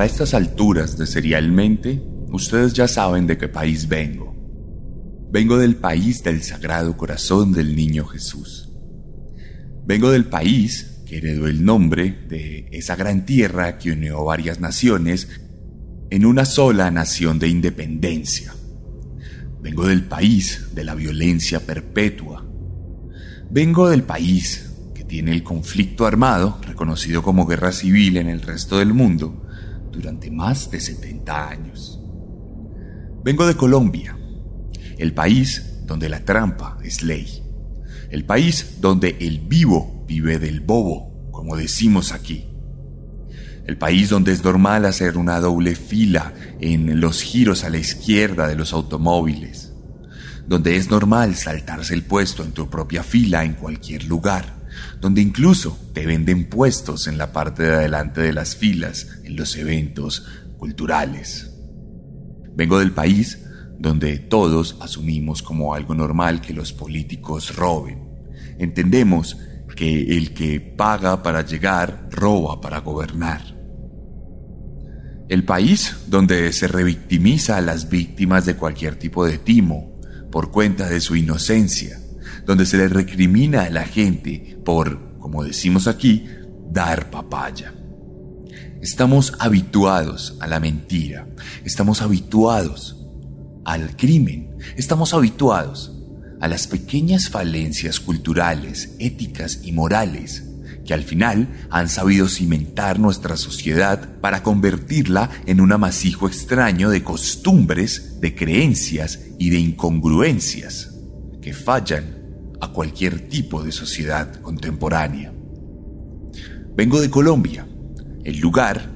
Para estas alturas de Serialmente, ustedes ya saben de qué país vengo. Vengo del país del Sagrado Corazón del Niño Jesús. Vengo del país que heredó el nombre de esa gran tierra que unió varias naciones en una sola nación de independencia. Vengo del país de la violencia perpetua. Vengo del país que tiene el conflicto armado, reconocido como guerra civil en el resto del mundo, durante más de 70 años. Vengo de Colombia, el país donde la trampa es ley, el país donde el vivo vive del bobo, como decimos aquí, el país donde es normal hacer una doble fila en los giros a la izquierda de los automóviles, donde es normal saltarse el puesto en tu propia fila en cualquier lugar donde incluso te venden puestos en la parte de adelante de las filas en los eventos culturales. Vengo del país donde todos asumimos como algo normal que los políticos roben. Entendemos que el que paga para llegar roba para gobernar. El país donde se revictimiza a las víctimas de cualquier tipo de timo por cuenta de su inocencia donde se le recrimina a la gente por, como decimos aquí, dar papaya. Estamos habituados a la mentira, estamos habituados al crimen, estamos habituados a las pequeñas falencias culturales, éticas y morales que al final han sabido cimentar nuestra sociedad para convertirla en un amasijo extraño de costumbres, de creencias y de incongruencias que fallan a cualquier tipo de sociedad contemporánea. Vengo de Colombia, el lugar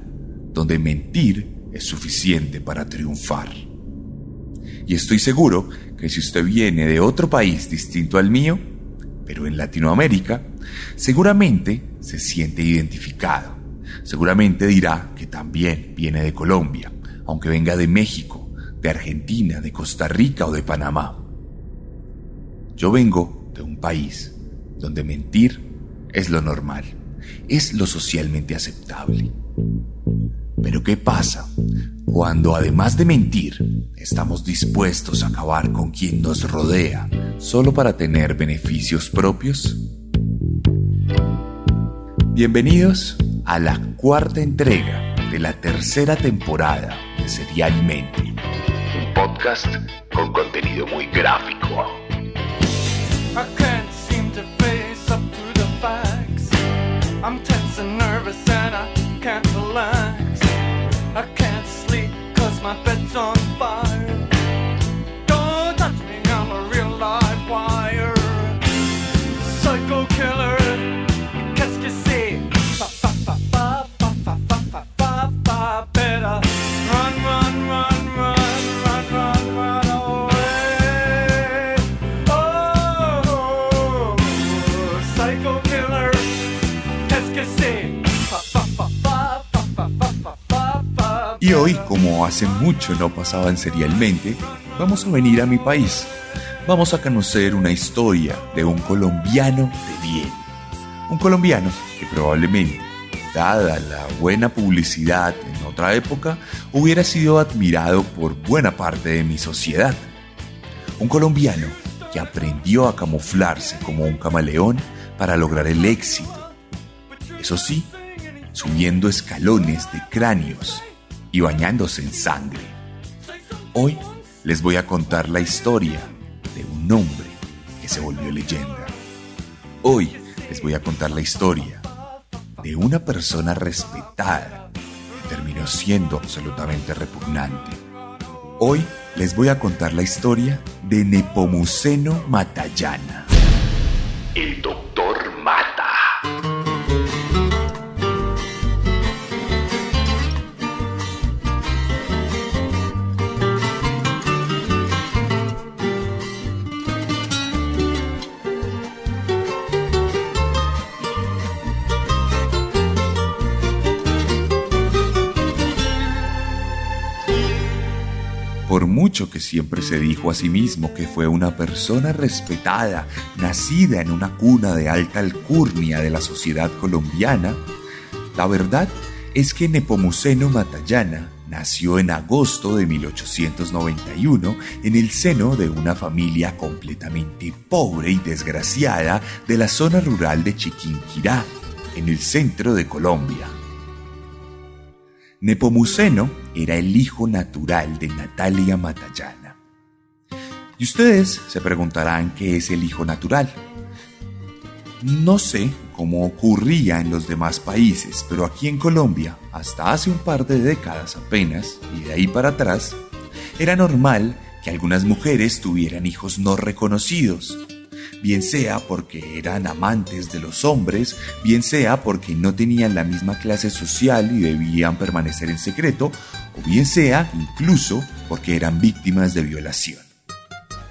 donde mentir es suficiente para triunfar. Y estoy seguro que si usted viene de otro país distinto al mío, pero en Latinoamérica, seguramente se siente identificado. Seguramente dirá que también viene de Colombia, aunque venga de México, de Argentina, de Costa Rica o de Panamá. Yo vengo de un país donde mentir es lo normal, es lo socialmente aceptable. Pero ¿qué pasa cuando además de mentir estamos dispuestos a acabar con quien nos rodea solo para tener beneficios propios? Bienvenidos a la cuarta entrega de la tercera temporada de Serialmente, un podcast con contenido muy gráfico. I can't seem to face up to the facts. I'm tense and nervous and I can't relax. I can't sleep cause my bed's on Y hoy, como hace mucho no pasaban serialmente, vamos a venir a mi país. Vamos a conocer una historia de un colombiano de bien. Un colombiano que probablemente, dada la buena publicidad en otra época, hubiera sido admirado por buena parte de mi sociedad. Un colombiano que aprendió a camuflarse como un camaleón para lograr el éxito. Eso sí, subiendo escalones de cráneos y bañándose en sangre. Hoy les voy a contar la historia de un hombre que se volvió leyenda. Hoy les voy a contar la historia de una persona respetada que terminó siendo absolutamente repugnante. Hoy les voy a contar la historia de Nepomuceno Matallana. El doctor que siempre se dijo a sí mismo que fue una persona respetada, nacida en una cuna de alta alcurnia de la sociedad colombiana, la verdad es que Nepomuceno Matallana nació en agosto de 1891 en el seno de una familia completamente pobre y desgraciada de la zona rural de Chiquinquirá, en el centro de Colombia. Nepomuceno era el hijo natural de Natalia Matallana. Y ustedes se preguntarán qué es el hijo natural. No sé cómo ocurría en los demás países, pero aquí en Colombia, hasta hace un par de décadas apenas, y de ahí para atrás, era normal que algunas mujeres tuvieran hijos no reconocidos, bien sea porque eran amantes de los hombres, bien sea porque no tenían la misma clase social y debían permanecer en secreto, o bien sea incluso porque eran víctimas de violación.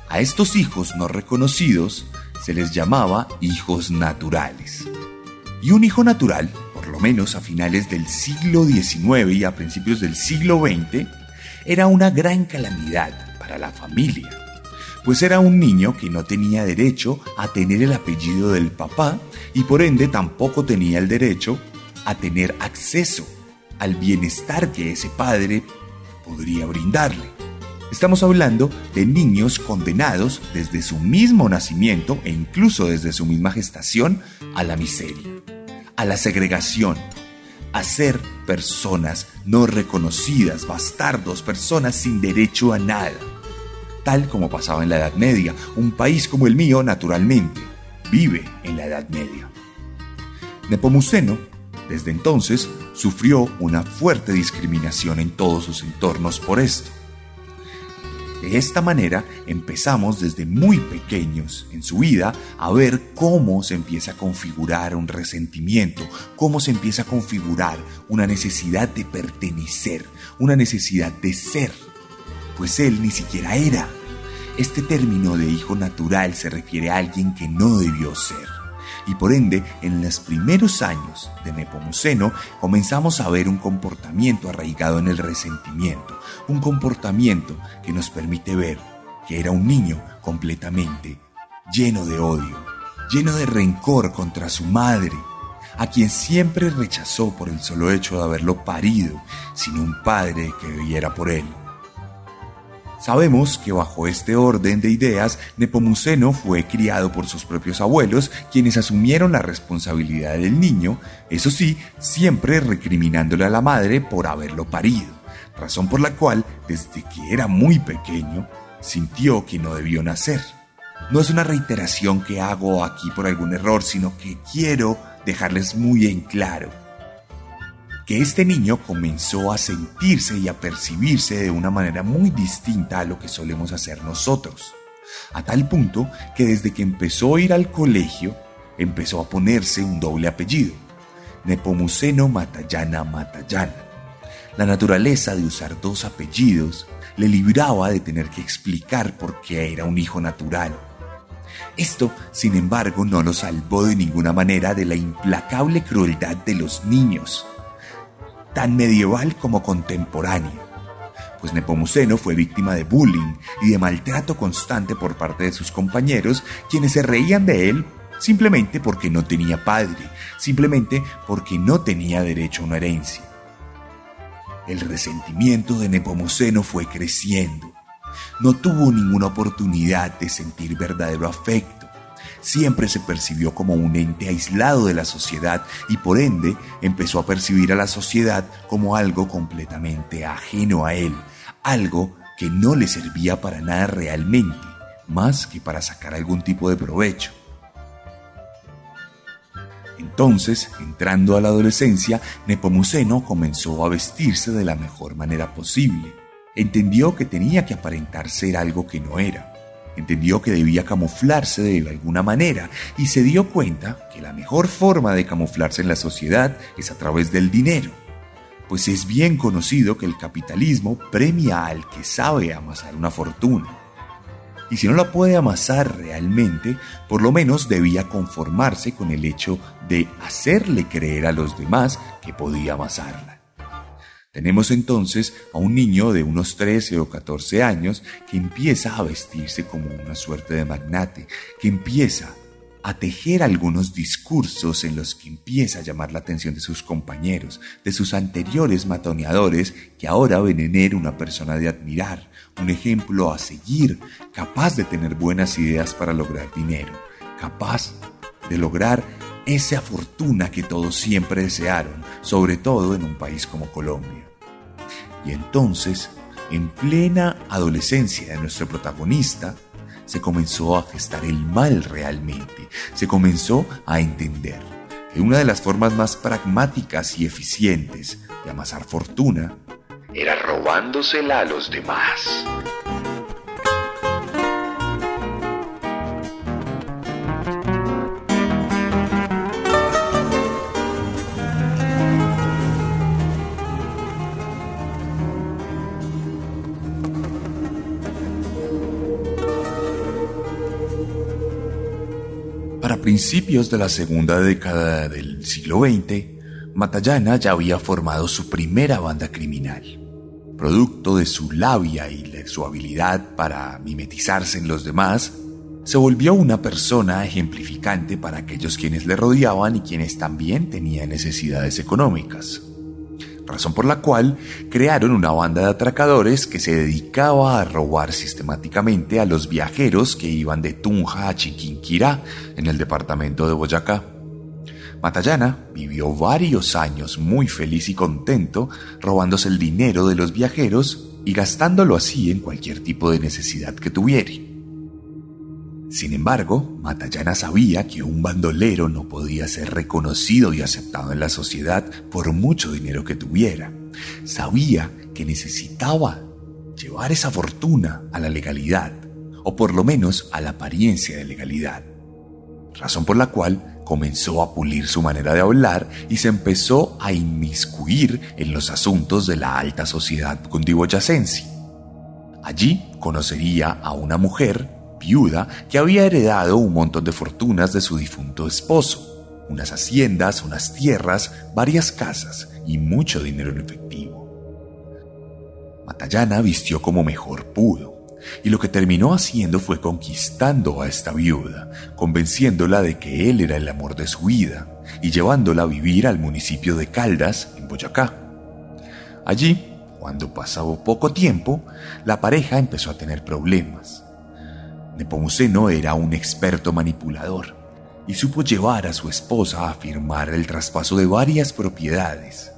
A estos hijos no reconocidos se les llamaba hijos naturales. Y un hijo natural, por lo menos a finales del siglo XIX y a principios del siglo XX, era una gran calamidad para la familia pues era un niño que no tenía derecho a tener el apellido del papá y por ende tampoco tenía el derecho a tener acceso al bienestar que ese padre podría brindarle. Estamos hablando de niños condenados desde su mismo nacimiento e incluso desde su misma gestación a la miseria, a la segregación, a ser personas no reconocidas, bastardos, personas sin derecho a nada tal como pasaba en la Edad Media. Un país como el mío, naturalmente, vive en la Edad Media. Nepomuceno, desde entonces, sufrió una fuerte discriminación en todos sus entornos por esto. De esta manera empezamos desde muy pequeños en su vida a ver cómo se empieza a configurar un resentimiento, cómo se empieza a configurar una necesidad de pertenecer, una necesidad de ser pues él ni siquiera era. Este término de hijo natural se refiere a alguien que no debió ser. Y por ende, en los primeros años de Nepomuceno comenzamos a ver un comportamiento arraigado en el resentimiento, un comportamiento que nos permite ver que era un niño completamente lleno de odio, lleno de rencor contra su madre, a quien siempre rechazó por el solo hecho de haberlo parido, sin un padre que viviera por él. Sabemos que bajo este orden de ideas, Nepomuceno fue criado por sus propios abuelos, quienes asumieron la responsabilidad del niño, eso sí, siempre recriminándole a la madre por haberlo parido, razón por la cual, desde que era muy pequeño, sintió que no debió nacer. No es una reiteración que hago aquí por algún error, sino que quiero dejarles muy en claro que este niño comenzó a sentirse y a percibirse de una manera muy distinta a lo que solemos hacer nosotros. A tal punto que desde que empezó a ir al colegio, empezó a ponerse un doble apellido, Nepomuceno Matallana Matallana. La naturaleza de usar dos apellidos le libraba de tener que explicar por qué era un hijo natural. Esto, sin embargo, no lo salvó de ninguna manera de la implacable crueldad de los niños tan medieval como contemporáneo, pues Nepomuceno fue víctima de bullying y de maltrato constante por parte de sus compañeros, quienes se reían de él simplemente porque no tenía padre, simplemente porque no tenía derecho a una herencia. El resentimiento de Nepomuceno fue creciendo. No tuvo ninguna oportunidad de sentir verdadero afecto siempre se percibió como un ente aislado de la sociedad y por ende empezó a percibir a la sociedad como algo completamente ajeno a él, algo que no le servía para nada realmente, más que para sacar algún tipo de provecho. Entonces, entrando a la adolescencia, Nepomuceno comenzó a vestirse de la mejor manera posible entendió que tenía que aparentar ser algo que no era. Entendió que debía camuflarse de alguna manera y se dio cuenta que la mejor forma de camuflarse en la sociedad es a través del dinero, pues es bien conocido que el capitalismo premia al que sabe amasar una fortuna. Y si no la puede amasar realmente, por lo menos debía conformarse con el hecho de hacerle creer a los demás que podía amasarla. Tenemos entonces a un niño de unos 13 o 14 años que empieza a vestirse como una suerte de magnate, que empieza a tejer algunos discursos en los que empieza a llamar la atención de sus compañeros, de sus anteriores matoneadores, que ahora ven en él una persona de admirar, un ejemplo a seguir, capaz de tener buenas ideas para lograr dinero, capaz de lograr esa fortuna que todos siempre desearon, sobre todo en un país como Colombia. Y entonces, en plena adolescencia de nuestro protagonista, se comenzó a gestar el mal realmente, se comenzó a entender que una de las formas más pragmáticas y eficientes de amasar fortuna era robándosela a los demás. Principios de la segunda década del siglo XX, Matallana ya había formado su primera banda criminal. Producto de su labia y de su habilidad para mimetizarse en los demás, se volvió una persona ejemplificante para aquellos quienes le rodeaban y quienes también tenían necesidades económicas razón por la cual crearon una banda de atracadores que se dedicaba a robar sistemáticamente a los viajeros que iban de Tunja a Chiquinquirá, en el departamento de Boyacá. Matallana vivió varios años muy feliz y contento robándose el dinero de los viajeros y gastándolo así en cualquier tipo de necesidad que tuviera. Sin embargo, Matallana sabía que un bandolero no podía ser reconocido y aceptado en la sociedad por mucho dinero que tuviera. Sabía que necesitaba llevar esa fortuna a la legalidad, o por lo menos a la apariencia de legalidad. Razón por la cual comenzó a pulir su manera de hablar y se empezó a inmiscuir en los asuntos de la alta sociedad cundiboyacense. Allí conocería a una mujer viuda que había heredado un montón de fortunas de su difunto esposo, unas haciendas, unas tierras, varias casas y mucho dinero en efectivo. Matallana vistió como mejor pudo, y lo que terminó haciendo fue conquistando a esta viuda, convenciéndola de que él era el amor de su vida y llevándola a vivir al municipio de Caldas, en Boyacá. Allí, cuando pasaba poco tiempo, la pareja empezó a tener problemas. Nepomuceno era un experto manipulador y supo llevar a su esposa a firmar el traspaso de varias propiedades,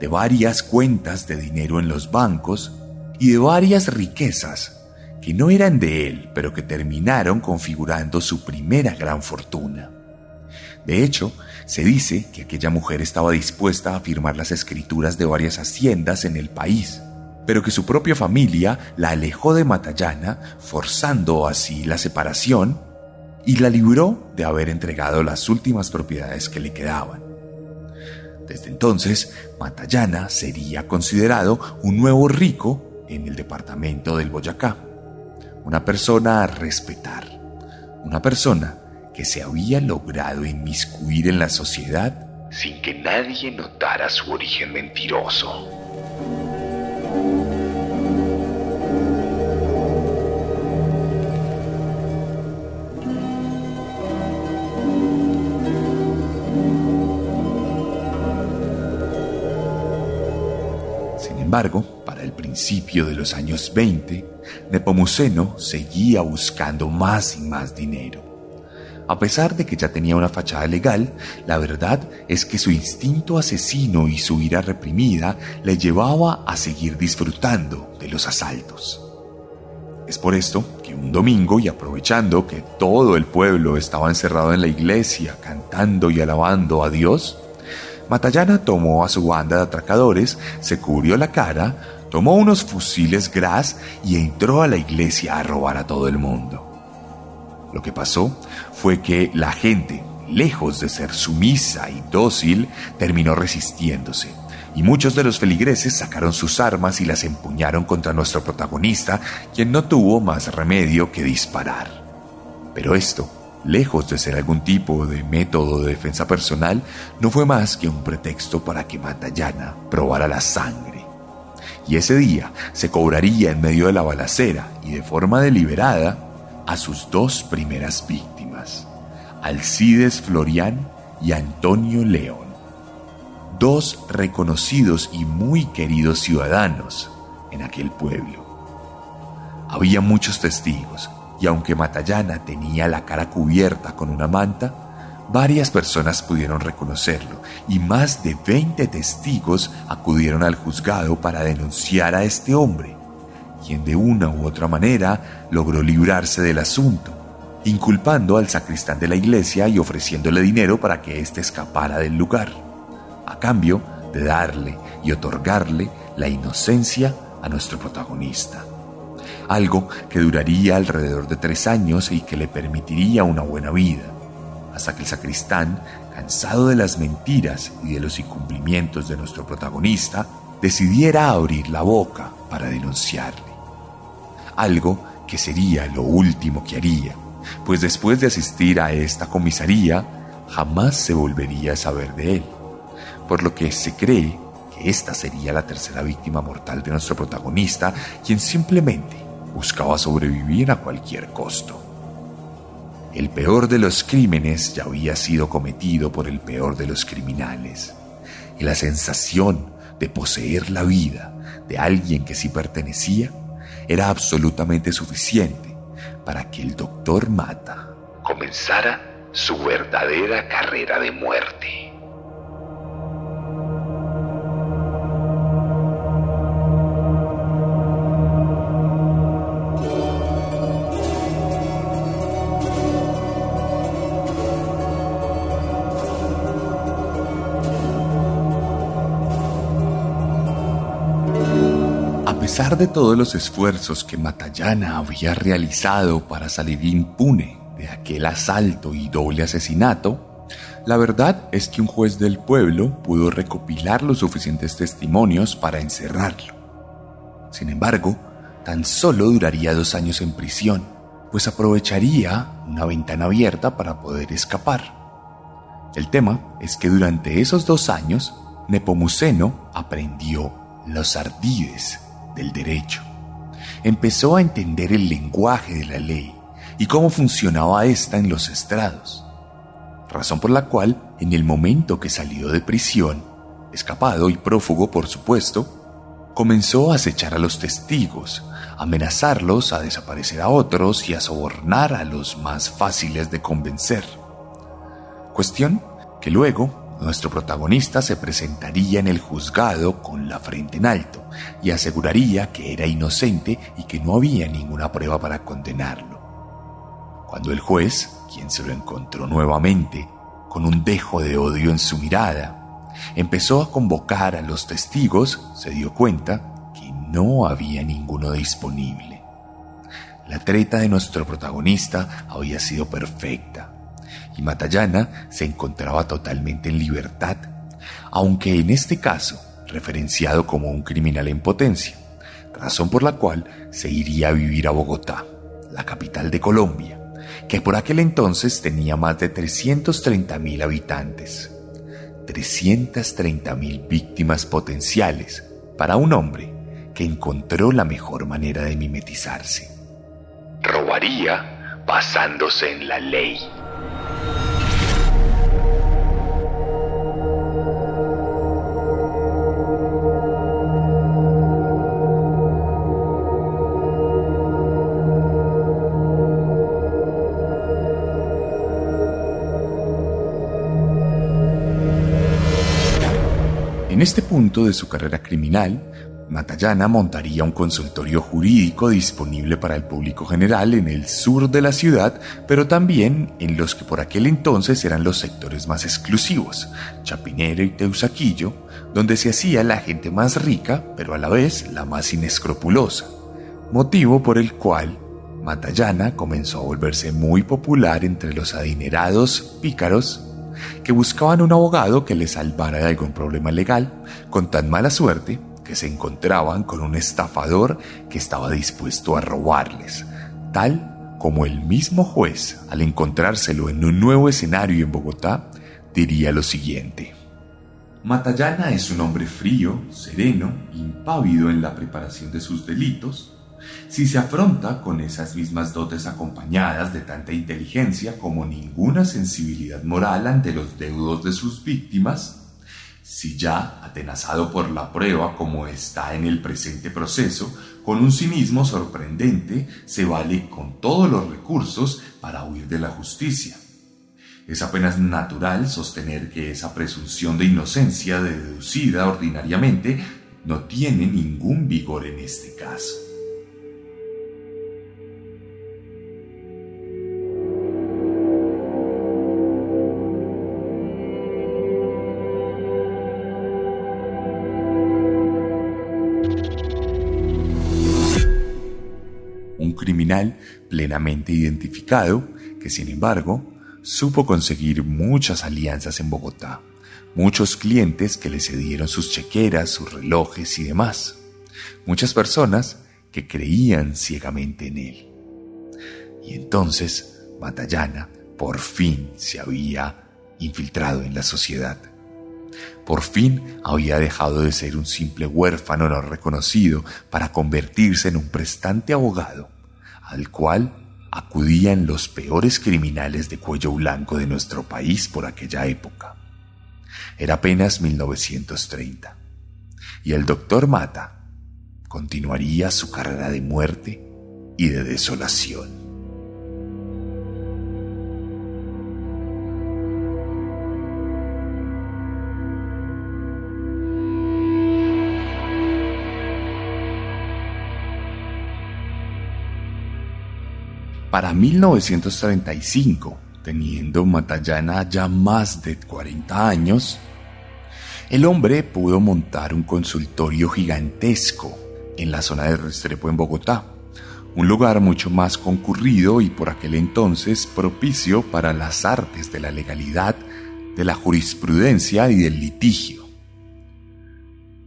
de varias cuentas de dinero en los bancos y de varias riquezas que no eran de él, pero que terminaron configurando su primera gran fortuna. De hecho, se dice que aquella mujer estaba dispuesta a firmar las escrituras de varias haciendas en el país, pero que su propia familia la alejó de Matallana, forzando así la separación, y la libró de haber entregado las últimas propiedades que le quedaban. Desde entonces, Matallana sería considerado un nuevo rico en el departamento del Boyacá, una persona a respetar, una persona que se había logrado inmiscuir en la sociedad sin que nadie notara su origen mentiroso. Embargo, para el principio de los años 20, Nepomuceno seguía buscando más y más dinero. A pesar de que ya tenía una fachada legal, la verdad es que su instinto asesino y su ira reprimida le llevaba a seguir disfrutando de los asaltos. Es por esto que un domingo, y aprovechando que todo el pueblo estaba encerrado en la iglesia cantando y alabando a Dios, Matallana tomó a su banda de atracadores, se cubrió la cara, tomó unos fusiles Gras y entró a la iglesia a robar a todo el mundo. Lo que pasó fue que la gente, lejos de ser sumisa y dócil, terminó resistiéndose. Y muchos de los feligreses sacaron sus armas y las empuñaron contra nuestro protagonista, quien no tuvo más remedio que disparar. Pero esto, lejos de ser algún tipo de método de defensa personal, no fue más que un pretexto para que Matallana probara la sangre. Y ese día se cobraría en medio de la balacera y de forma deliberada a sus dos primeras víctimas, Alcides Florián y Antonio León, dos reconocidos y muy queridos ciudadanos en aquel pueblo. Había muchos testigos, y aunque Matallana tenía la cara cubierta con una manta, varias personas pudieron reconocerlo y más de 20 testigos acudieron al juzgado para denunciar a este hombre, quien de una u otra manera logró librarse del asunto, inculpando al sacristán de la iglesia y ofreciéndole dinero para que éste escapara del lugar, a cambio de darle y otorgarle la inocencia a nuestro protagonista. Algo que duraría alrededor de tres años y que le permitiría una buena vida, hasta que el sacristán, cansado de las mentiras y de los incumplimientos de nuestro protagonista, decidiera abrir la boca para denunciarle. Algo que sería lo último que haría, pues después de asistir a esta comisaría jamás se volvería a saber de él, por lo que se cree que esta sería la tercera víctima mortal de nuestro protagonista, quien simplemente buscaba sobrevivir a cualquier costo. El peor de los crímenes ya había sido cometido por el peor de los criminales, y la sensación de poseer la vida de alguien que sí pertenecía era absolutamente suficiente para que el doctor Mata comenzara su verdadera carrera de muerte. Pesar de todos los esfuerzos que Matallana había realizado para salir impune de aquel asalto y doble asesinato, la verdad es que un juez del pueblo pudo recopilar los suficientes testimonios para encerrarlo. Sin embargo, tan solo duraría dos años en prisión, pues aprovecharía una ventana abierta para poder escapar. El tema es que durante esos dos años, Nepomuceno aprendió los ardides del derecho. Empezó a entender el lenguaje de la ley y cómo funcionaba ésta en los estrados, razón por la cual, en el momento que salió de prisión, escapado y prófugo por supuesto, comenzó a acechar a los testigos, amenazarlos a desaparecer a otros y a sobornar a los más fáciles de convencer. Cuestión que luego nuestro protagonista se presentaría en el juzgado con la frente en alto y aseguraría que era inocente y que no había ninguna prueba para condenarlo. Cuando el juez, quien se lo encontró nuevamente, con un dejo de odio en su mirada, empezó a convocar a los testigos, se dio cuenta que no había ninguno disponible. La treta de nuestro protagonista había sido perfecta y Matallana se encontraba totalmente en libertad, aunque en este caso referenciado como un criminal en potencia, razón por la cual se iría a vivir a Bogotá, la capital de Colombia, que por aquel entonces tenía más de 330 mil habitantes. 330 mil víctimas potenciales para un hombre que encontró la mejor manera de mimetizarse. Robaría basándose en la ley. En este punto de su carrera criminal, Matallana montaría un consultorio jurídico disponible para el público general en el sur de la ciudad, pero también en los que por aquel entonces eran los sectores más exclusivos, Chapinero y Teusaquillo, donde se hacía la gente más rica, pero a la vez la más inescrupulosa, motivo por el cual Matallana comenzó a volverse muy popular entre los adinerados pícaros que buscaban un abogado que les salvara de algún problema legal, con tan mala suerte que se encontraban con un estafador que estaba dispuesto a robarles, tal como el mismo juez, al encontrárselo en un nuevo escenario en Bogotá, diría lo siguiente. Matallana es un hombre frío, sereno, impávido en la preparación de sus delitos, si se afronta con esas mismas dotes acompañadas de tanta inteligencia como ninguna sensibilidad moral ante los deudos de sus víctimas, si ya, atenazado por la prueba como está en el presente proceso, con un cinismo sorprendente, se vale con todos los recursos para huir de la justicia. Es apenas natural sostener que esa presunción de inocencia deducida ordinariamente no tiene ningún vigor en este caso. Identificado que sin embargo supo conseguir muchas alianzas en Bogotá, muchos clientes que le cedieron sus chequeras, sus relojes y demás, muchas personas que creían ciegamente en él. Y entonces Matallana por fin se había infiltrado en la sociedad. Por fin había dejado de ser un simple huérfano no reconocido para convertirse en un prestante abogado al cual acudían los peores criminales de cuello blanco de nuestro país por aquella época. Era apenas 1930, y el doctor Mata continuaría su carrera de muerte y de desolación. Para 1935, teniendo Matallana ya más de 40 años, el hombre pudo montar un consultorio gigantesco en la zona de Restrepo en Bogotá, un lugar mucho más concurrido y por aquel entonces propicio para las artes de la legalidad, de la jurisprudencia y del litigio.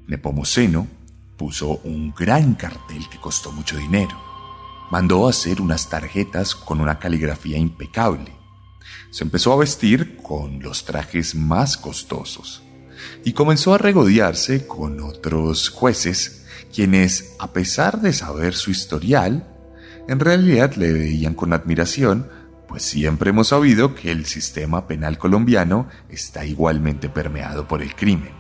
Nepomuceno puso un gran cartel que costó mucho dinero mandó hacer unas tarjetas con una caligrafía impecable. Se empezó a vestir con los trajes más costosos y comenzó a regodearse con otros jueces quienes, a pesar de saber su historial, en realidad le veían con admiración, pues siempre hemos sabido que el sistema penal colombiano está igualmente permeado por el crimen.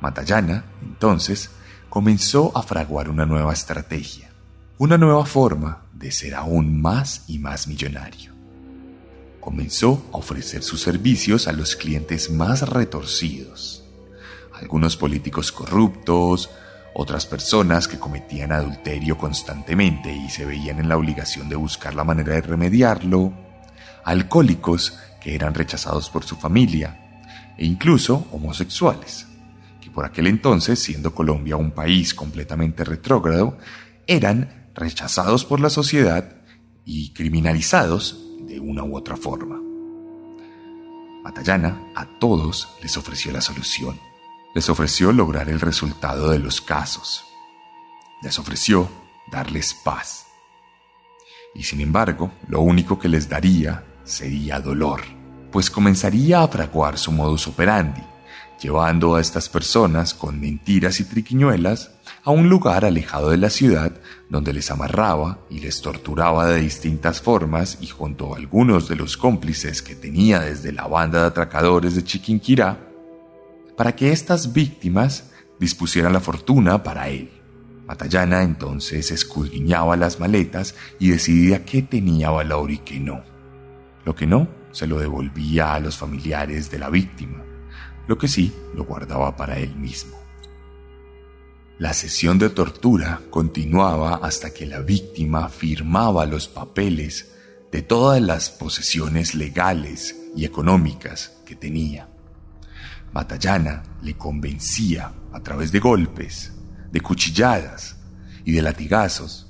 Matallana, entonces, comenzó a fraguar una nueva estrategia una nueva forma de ser aún más y más millonario. Comenzó a ofrecer sus servicios a los clientes más retorcidos, algunos políticos corruptos, otras personas que cometían adulterio constantemente y se veían en la obligación de buscar la manera de remediarlo, alcohólicos que eran rechazados por su familia, e incluso homosexuales, que por aquel entonces, siendo Colombia un país completamente retrógrado, eran rechazados por la sociedad y criminalizados de una u otra forma. Matallana a todos les ofreció la solución. Les ofreció lograr el resultado de los casos. Les ofreció darles paz. Y sin embargo, lo único que les daría sería dolor, pues comenzaría a fraguar su modus operandi, llevando a estas personas con mentiras y triquiñuelas a un lugar alejado de la ciudad donde les amarraba y les torturaba de distintas formas y junto a algunos de los cómplices que tenía desde la banda de atracadores de Chiquinquirá, para que estas víctimas dispusieran la fortuna para él. Matallana entonces escudriñaba las maletas y decidía qué tenía valor y qué no. Lo que no, se lo devolvía a los familiares de la víctima lo que sí lo guardaba para él mismo. La sesión de tortura continuaba hasta que la víctima firmaba los papeles de todas las posesiones legales y económicas que tenía. Matallana le convencía a través de golpes, de cuchilladas y de latigazos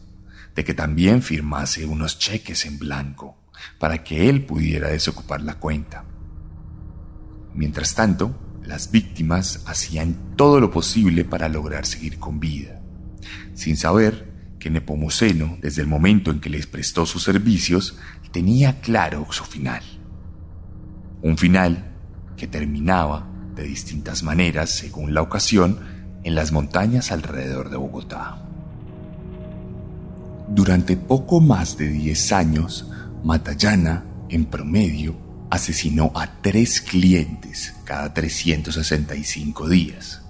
de que también firmase unos cheques en blanco para que él pudiera desocupar la cuenta. Mientras tanto, las víctimas hacían todo lo posible para lograr seguir con vida, sin saber que Nepomuceno, desde el momento en que les prestó sus servicios, tenía claro su final. Un final que terminaba de distintas maneras según la ocasión en las montañas alrededor de Bogotá. Durante poco más de 10 años, Matallana, en promedio, asesinó a tres clientes cada 365 días,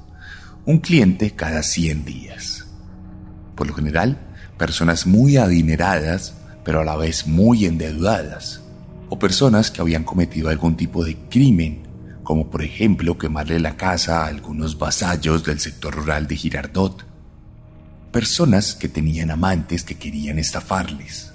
un cliente cada 100 días. Por lo general, personas muy adineradas, pero a la vez muy endeudadas, o personas que habían cometido algún tipo de crimen, como por ejemplo quemarle la casa a algunos vasallos del sector rural de Girardot, personas que tenían amantes que querían estafarles,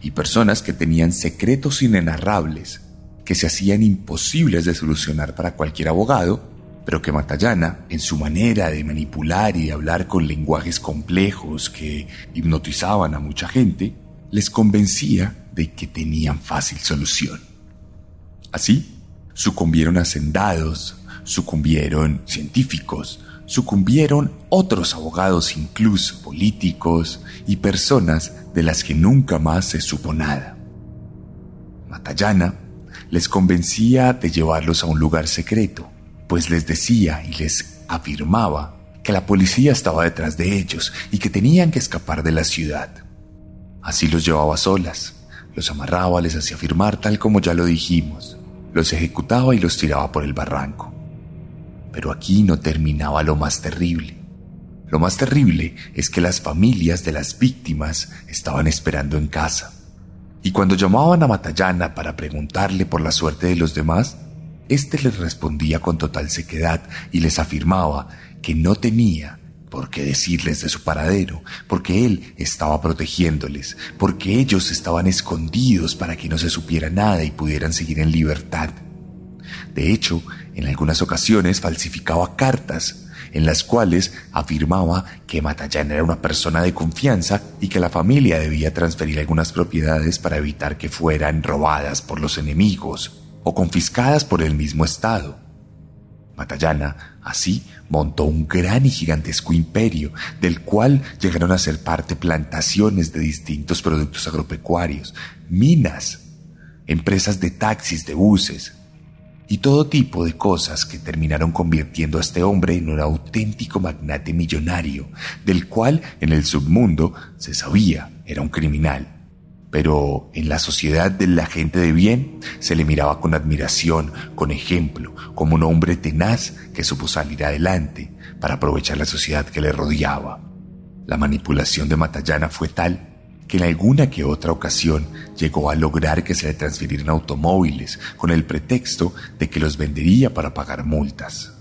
y personas que tenían secretos inenarrables que se hacían imposibles de solucionar para cualquier abogado, pero que Matallana, en su manera de manipular y de hablar con lenguajes complejos que hipnotizaban a mucha gente, les convencía de que tenían fácil solución. Así, sucumbieron hacendados, sucumbieron científicos, sucumbieron otros abogados, incluso políticos y personas de las que nunca más se supo nada. Matallana les convencía de llevarlos a un lugar secreto, pues les decía y les afirmaba que la policía estaba detrás de ellos y que tenían que escapar de la ciudad. Así los llevaba solas, los amarraba, les hacía firmar tal como ya lo dijimos, los ejecutaba y los tiraba por el barranco. Pero aquí no terminaba lo más terrible. Lo más terrible es que las familias de las víctimas estaban esperando en casa y cuando llamaban a Matallana para preguntarle por la suerte de los demás, éste les respondía con total sequedad y les afirmaba que no tenía por qué decirles de su paradero, porque él estaba protegiéndoles, porque ellos estaban escondidos para que no se supiera nada y pudieran seguir en libertad. De hecho, en algunas ocasiones falsificaba cartas en las cuales afirmaba que Matallana era una persona de confianza y que la familia debía transferir algunas propiedades para evitar que fueran robadas por los enemigos o confiscadas por el mismo Estado. Matallana, así, montó un gran y gigantesco imperio, del cual llegaron a ser parte plantaciones de distintos productos agropecuarios, minas, empresas de taxis, de buses, y todo tipo de cosas que terminaron convirtiendo a este hombre en un auténtico magnate millonario, del cual en el submundo se sabía era un criminal. Pero en la sociedad de la gente de bien se le miraba con admiración, con ejemplo, como un hombre tenaz que supo salir adelante para aprovechar la sociedad que le rodeaba. La manipulación de Matallana fue tal que en alguna que otra ocasión llegó a lograr que se le transfirieran automóviles con el pretexto de que los vendería para pagar multas.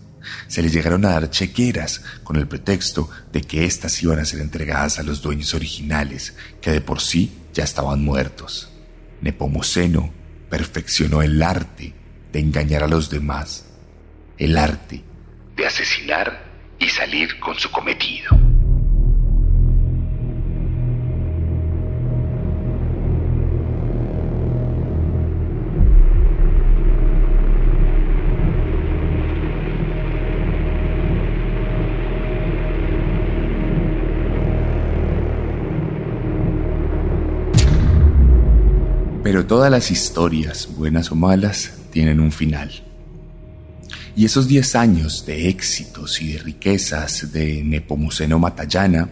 Se le llegaron a dar chequeras con el pretexto de que éstas iban a ser entregadas a los dueños originales, que de por sí ya estaban muertos. Nepomuceno perfeccionó el arte de engañar a los demás, el arte de asesinar y salir con su cometido. Pero todas las historias, buenas o malas, tienen un final. Y esos 10 años de éxitos y de riquezas de Nepomuceno Matallana,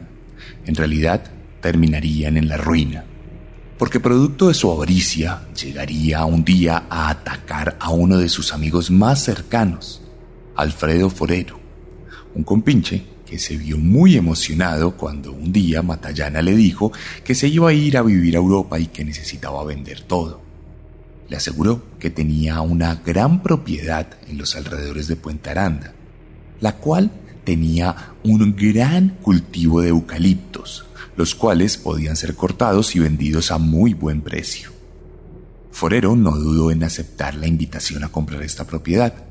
en realidad terminarían en la ruina. Porque producto de su avaricia, llegaría un día a atacar a uno de sus amigos más cercanos, Alfredo Forero, un compinche que se vio muy emocionado cuando un día Matallana le dijo que se iba a ir a vivir a Europa y que necesitaba vender todo. Le aseguró que tenía una gran propiedad en los alrededores de Puente Aranda, la cual tenía un gran cultivo de eucaliptos, los cuales podían ser cortados y vendidos a muy buen precio. Forero no dudó en aceptar la invitación a comprar esta propiedad,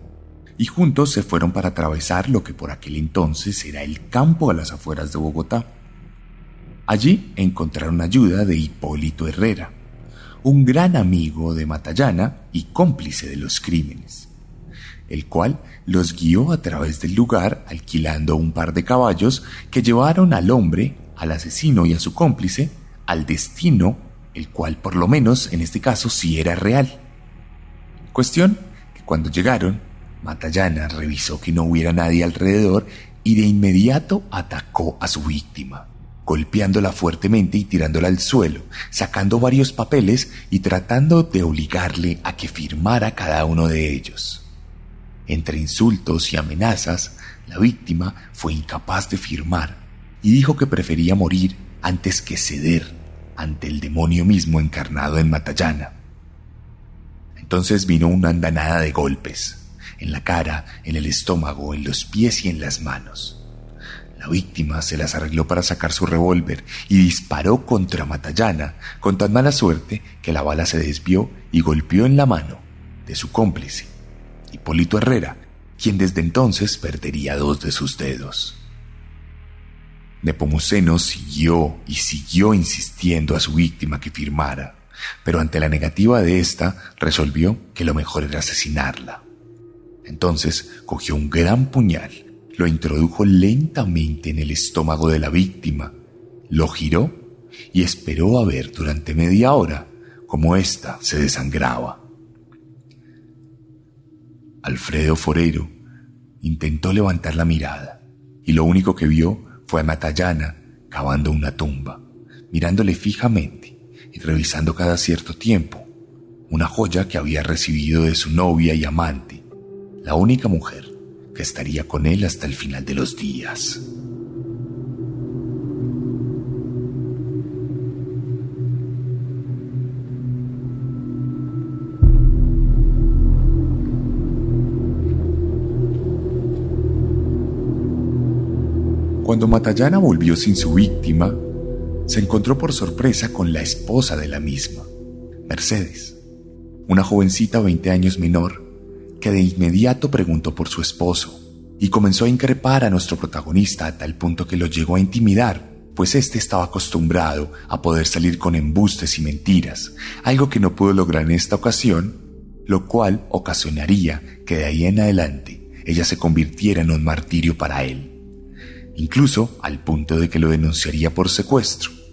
y juntos se fueron para atravesar lo que por aquel entonces era el campo a las afueras de Bogotá. Allí encontraron ayuda de Hipólito Herrera, un gran amigo de Matallana y cómplice de los crímenes, el cual los guió a través del lugar alquilando un par de caballos que llevaron al hombre, al asesino y a su cómplice al destino, el cual por lo menos en este caso sí era real. Cuestión que cuando llegaron, Matallana revisó que no hubiera nadie alrededor y de inmediato atacó a su víctima golpeándola fuertemente y tirándola al suelo, sacando varios papeles y tratando de obligarle a que firmara cada uno de ellos. Entre insultos y amenazas, la víctima fue incapaz de firmar y dijo que prefería morir antes que ceder ante el demonio mismo encarnado en Matallana. Entonces vino una andanada de golpes, en la cara, en el estómago, en los pies y en las manos. La víctima se las arregló para sacar su revólver y disparó contra Matallana con tan mala suerte que la bala se desvió y golpeó en la mano de su cómplice, Hipólito Herrera, quien desde entonces perdería dos de sus dedos. Nepomuceno siguió y siguió insistiendo a su víctima que firmara, pero ante la negativa de ésta resolvió que lo mejor era asesinarla. Entonces cogió un gran puñal lo introdujo lentamente en el estómago de la víctima, lo giró y esperó a ver durante media hora cómo ésta se desangraba. Alfredo Forero intentó levantar la mirada y lo único que vio fue a Matallana cavando una tumba, mirándole fijamente y revisando cada cierto tiempo una joya que había recibido de su novia y amante, la única mujer que estaría con él hasta el final de los días. Cuando Matallana volvió sin su víctima, se encontró por sorpresa con la esposa de la misma, Mercedes, una jovencita 20 años menor que de inmediato preguntó por su esposo y comenzó a increpar a nuestro protagonista a tal punto que lo llegó a intimidar, pues éste estaba acostumbrado a poder salir con embustes y mentiras, algo que no pudo lograr en esta ocasión, lo cual ocasionaría que de ahí en adelante ella se convirtiera en un martirio para él, incluso al punto de que lo denunciaría por secuestro.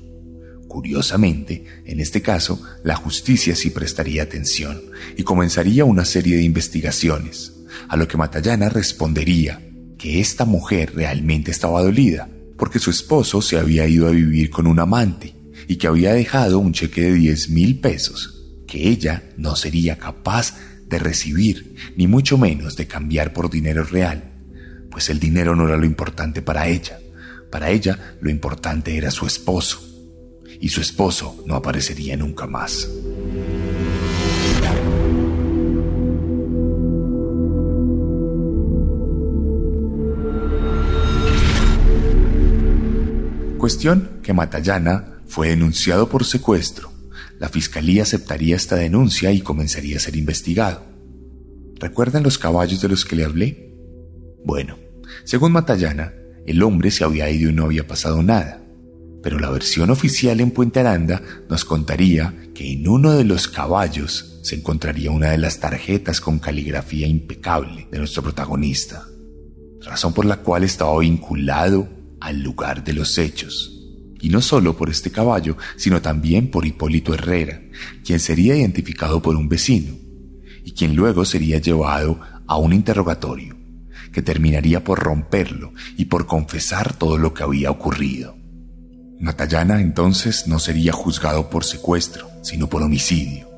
Curiosamente, en este caso, la justicia sí prestaría atención y comenzaría una serie de investigaciones, a lo que Matallana respondería que esta mujer realmente estaba dolida, porque su esposo se había ido a vivir con un amante y que había dejado un cheque de 10 mil pesos, que ella no sería capaz de recibir, ni mucho menos de cambiar por dinero real, pues el dinero no era lo importante para ella, para ella lo importante era su esposo y su esposo no aparecería nunca más. Cuestión que Matallana fue denunciado por secuestro. La fiscalía aceptaría esta denuncia y comenzaría a ser investigado. ¿Recuerdan los caballos de los que le hablé? Bueno, según Matallana, el hombre se había ido y no había pasado nada pero la versión oficial en Puente Aranda nos contaría que en uno de los caballos se encontraría una de las tarjetas con caligrafía impecable de nuestro protagonista, razón por la cual estaba vinculado al lugar de los hechos. Y no solo por este caballo, sino también por Hipólito Herrera, quien sería identificado por un vecino, y quien luego sería llevado a un interrogatorio, que terminaría por romperlo y por confesar todo lo que había ocurrido. Matallana entonces no sería juzgado por secuestro, sino por homicidio.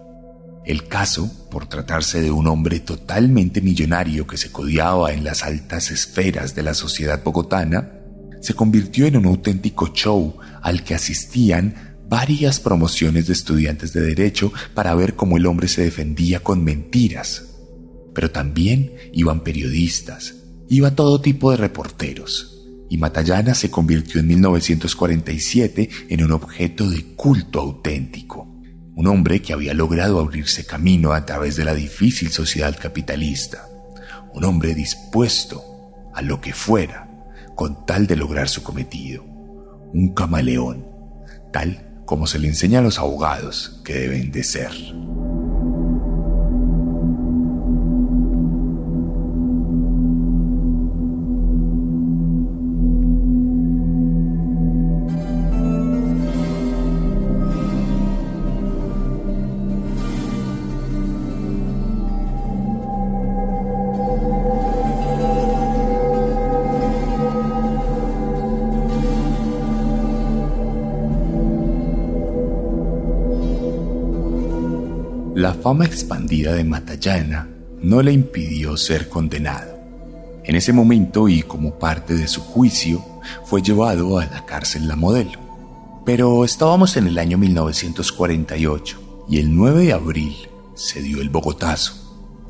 El caso, por tratarse de un hombre totalmente millonario que se codiaba en las altas esferas de la sociedad bogotana, se convirtió en un auténtico show al que asistían varias promociones de estudiantes de derecho para ver cómo el hombre se defendía con mentiras. Pero también iban periodistas iba todo tipo de reporteros, y Matallana se convirtió en 1947 en un objeto de culto auténtico. Un hombre que había logrado abrirse camino a través de la difícil sociedad capitalista. Un hombre dispuesto a lo que fuera con tal de lograr su cometido. Un camaleón, tal como se le enseña a los abogados que deben de ser. Fama expandida de Matallana no le impidió ser condenado. En ese momento y como parte de su juicio, fue llevado a la cárcel La Modelo. Pero estábamos en el año 1948 y el 9 de abril se dio el Bogotazo,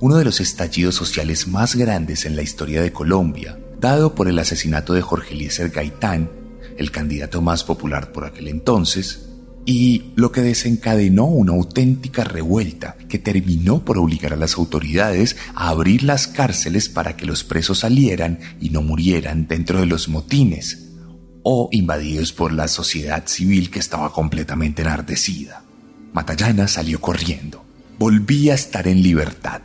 uno de los estallidos sociales más grandes en la historia de Colombia, dado por el asesinato de Jorge Eliezer Gaitán, el candidato más popular por aquel entonces, y lo que desencadenó una auténtica revuelta que terminó por obligar a las autoridades a abrir las cárceles para que los presos salieran y no murieran dentro de los motines o invadidos por la sociedad civil que estaba completamente enardecida. Matallana salió corriendo, volvía a estar en libertad,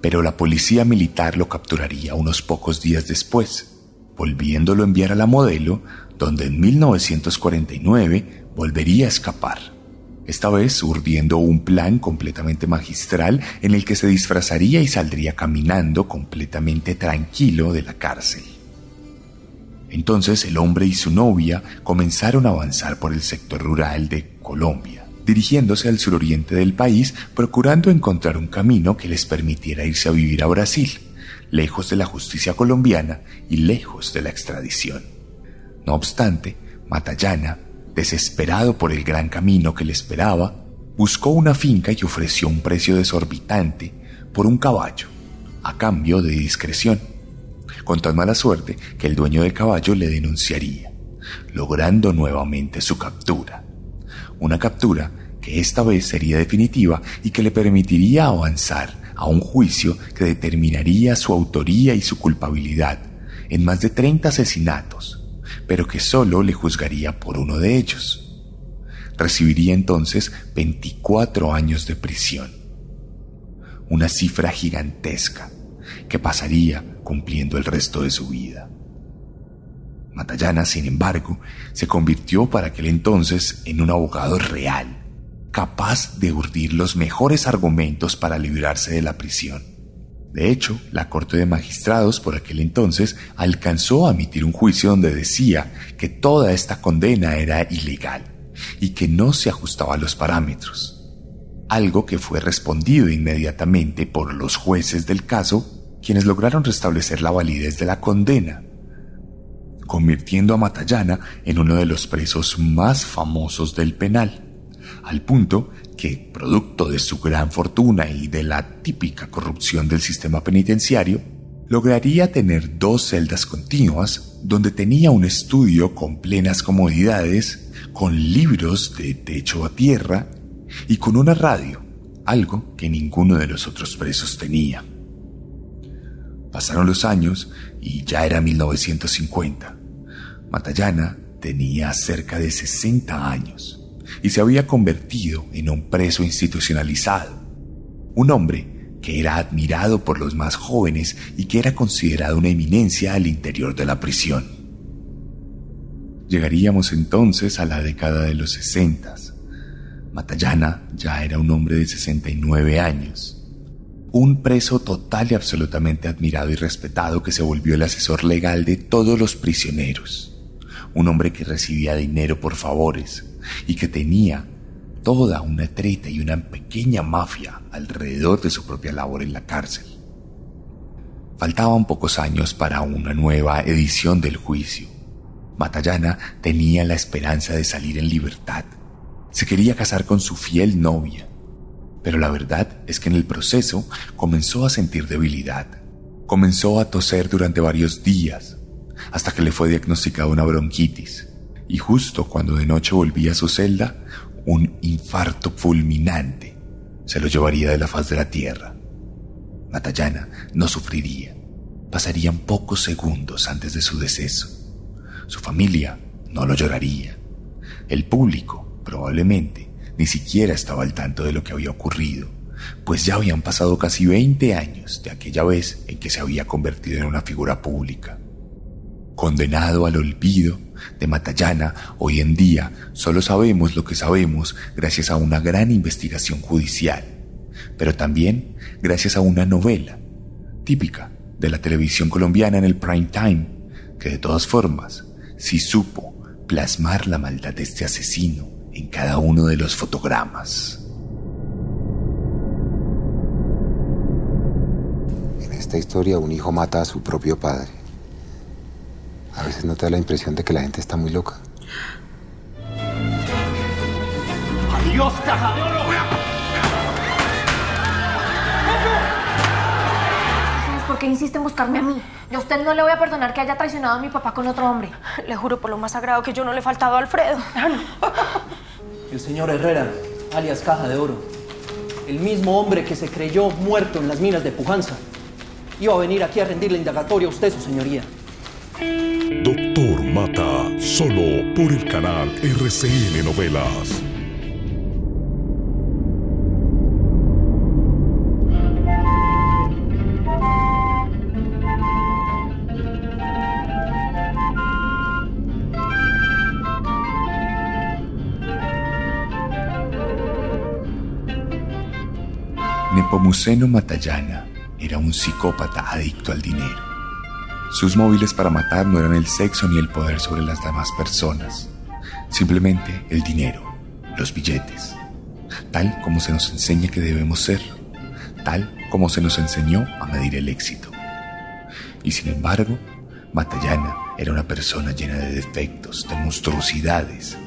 pero la policía militar lo capturaría unos pocos días después, volviéndolo a enviar a la modelo, donde en 1949 volvería a escapar, esta vez urdiendo un plan completamente magistral en el que se disfrazaría y saldría caminando completamente tranquilo de la cárcel. Entonces el hombre y su novia comenzaron a avanzar por el sector rural de Colombia, dirigiéndose al suroriente del país, procurando encontrar un camino que les permitiera irse a vivir a Brasil, lejos de la justicia colombiana y lejos de la extradición. No obstante, Matallana Desesperado por el gran camino que le esperaba, buscó una finca y ofreció un precio desorbitante por un caballo, a cambio de discreción, con tan mala suerte que el dueño del caballo le denunciaría, logrando nuevamente su captura. Una captura que esta vez sería definitiva y que le permitiría avanzar a un juicio que determinaría su autoría y su culpabilidad en más de 30 asesinatos pero que solo le juzgaría por uno de ellos. Recibiría entonces 24 años de prisión. Una cifra gigantesca que pasaría cumpliendo el resto de su vida. Matallana, sin embargo, se convirtió para aquel entonces en un abogado real, capaz de urdir los mejores argumentos para librarse de la prisión. De hecho, la Corte de Magistrados por aquel entonces alcanzó a emitir un juicio donde decía que toda esta condena era ilegal y que no se ajustaba a los parámetros, algo que fue respondido inmediatamente por los jueces del caso, quienes lograron restablecer la validez de la condena, convirtiendo a Matallana en uno de los presos más famosos del penal, al punto que, producto de su gran fortuna y de la típica corrupción del sistema penitenciario, lograría tener dos celdas continuas donde tenía un estudio con plenas comodidades, con libros de techo a tierra y con una radio, algo que ninguno de los otros presos tenía. Pasaron los años y ya era 1950. Matallana tenía cerca de 60 años y se había convertido en un preso institucionalizado. Un hombre que era admirado por los más jóvenes y que era considerado una eminencia al interior de la prisión. Llegaríamos entonces a la década de los sesentas. Matallana ya era un hombre de 69 años, un preso total y absolutamente admirado y respetado que se volvió el asesor legal de todos los prisioneros, un hombre que recibía dinero por favores, y que tenía toda una treta y una pequeña mafia alrededor de su propia labor en la cárcel. Faltaban pocos años para una nueva edición del juicio. Matallana tenía la esperanza de salir en libertad. Se quería casar con su fiel novia, pero la verdad es que en el proceso comenzó a sentir debilidad. Comenzó a toser durante varios días, hasta que le fue diagnosticada una bronquitis. Y justo cuando de noche volvía a su celda, un infarto fulminante se lo llevaría de la faz de la tierra. Matallana no sufriría. Pasarían pocos segundos antes de su deceso. Su familia no lo lloraría. El público, probablemente, ni siquiera estaba al tanto de lo que había ocurrido, pues ya habían pasado casi 20 años de aquella vez en que se había convertido en una figura pública. Condenado al olvido de Matallana, hoy en día solo sabemos lo que sabemos gracias a una gran investigación judicial, pero también gracias a una novela típica de la televisión colombiana en el prime time, que de todas formas sí supo plasmar la maldad de este asesino en cada uno de los fotogramas. En esta historia un hijo mata a su propio padre. A veces no te da la impresión de que la gente está muy loca. ¡Adiós, caja de oro! ¿Por qué insiste en buscarme a mí? Yo a usted no le voy a perdonar que haya traicionado a mi papá con otro hombre. Le juro por lo más sagrado que yo no le he faltado a Alfredo. El señor Herrera, alias Caja de Oro, el mismo hombre que se creyó muerto en las minas de Pujanza, iba a venir aquí a rendirle indagatoria a usted, su señoría. Solo por el canal RCN Novelas. Nepomuceno Matallana era un psicópata adicto al dinero. Sus móviles para matar no eran el sexo ni el poder sobre las demás personas, simplemente el dinero, los billetes, tal como se nos enseña que debemos ser, tal como se nos enseñó a medir el éxito. Y sin embargo, Matallana era una persona llena de defectos, de monstruosidades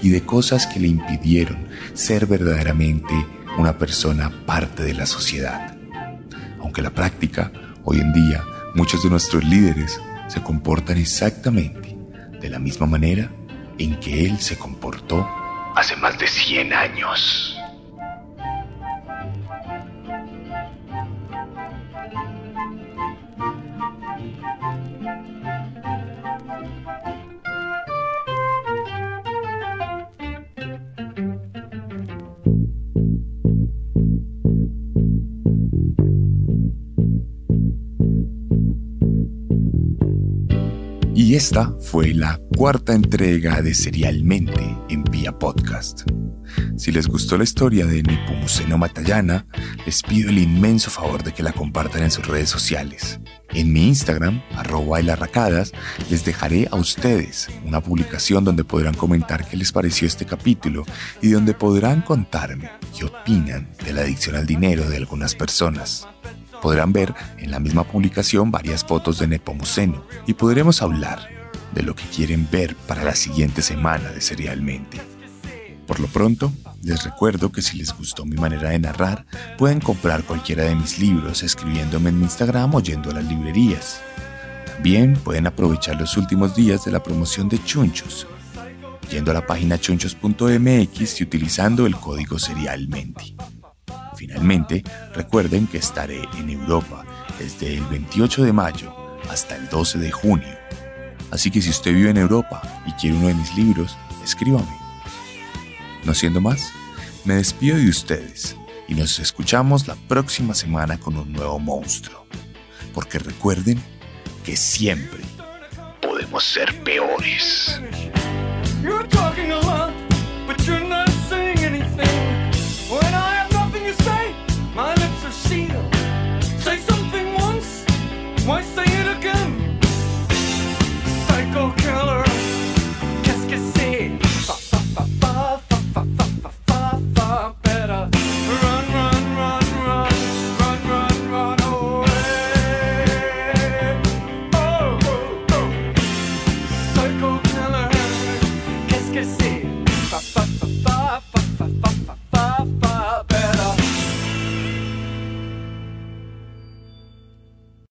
y de cosas que le impidieron ser verdaderamente una persona parte de la sociedad. Aunque la práctica, hoy en día, muchos de nuestros líderes se comportan exactamente de la misma manera en que él se comportó Hace más de 100 años. Esta fue la cuarta entrega de Serialmente en Vía Podcast. Si les gustó la historia de Nepomuceno Matallana, les pido el inmenso favor de que la compartan en sus redes sociales. En mi Instagram, arroba les dejaré a ustedes una publicación donde podrán comentar qué les pareció este capítulo y donde podrán contarme qué opinan de la adicción al dinero de algunas personas. Podrán ver en la misma publicación varias fotos de Nepomuceno y podremos hablar de lo que quieren ver para la siguiente semana de Serialmente. Por lo pronto, les recuerdo que si les gustó mi manera de narrar, pueden comprar cualquiera de mis libros escribiéndome en mi Instagram o yendo a las librerías. También pueden aprovechar los últimos días de la promoción de Chunchos, yendo a la página chunchos.mx y utilizando el código Serialmente. Finalmente, recuerden que estaré en Europa desde el 28 de mayo hasta el 12 de junio. Así que si usted vive en Europa y quiere uno de mis libros, escríbame. No siendo más, me despido de ustedes y nos escuchamos la próxima semana con un nuevo monstruo. Porque recuerden que siempre Podemos ser peores.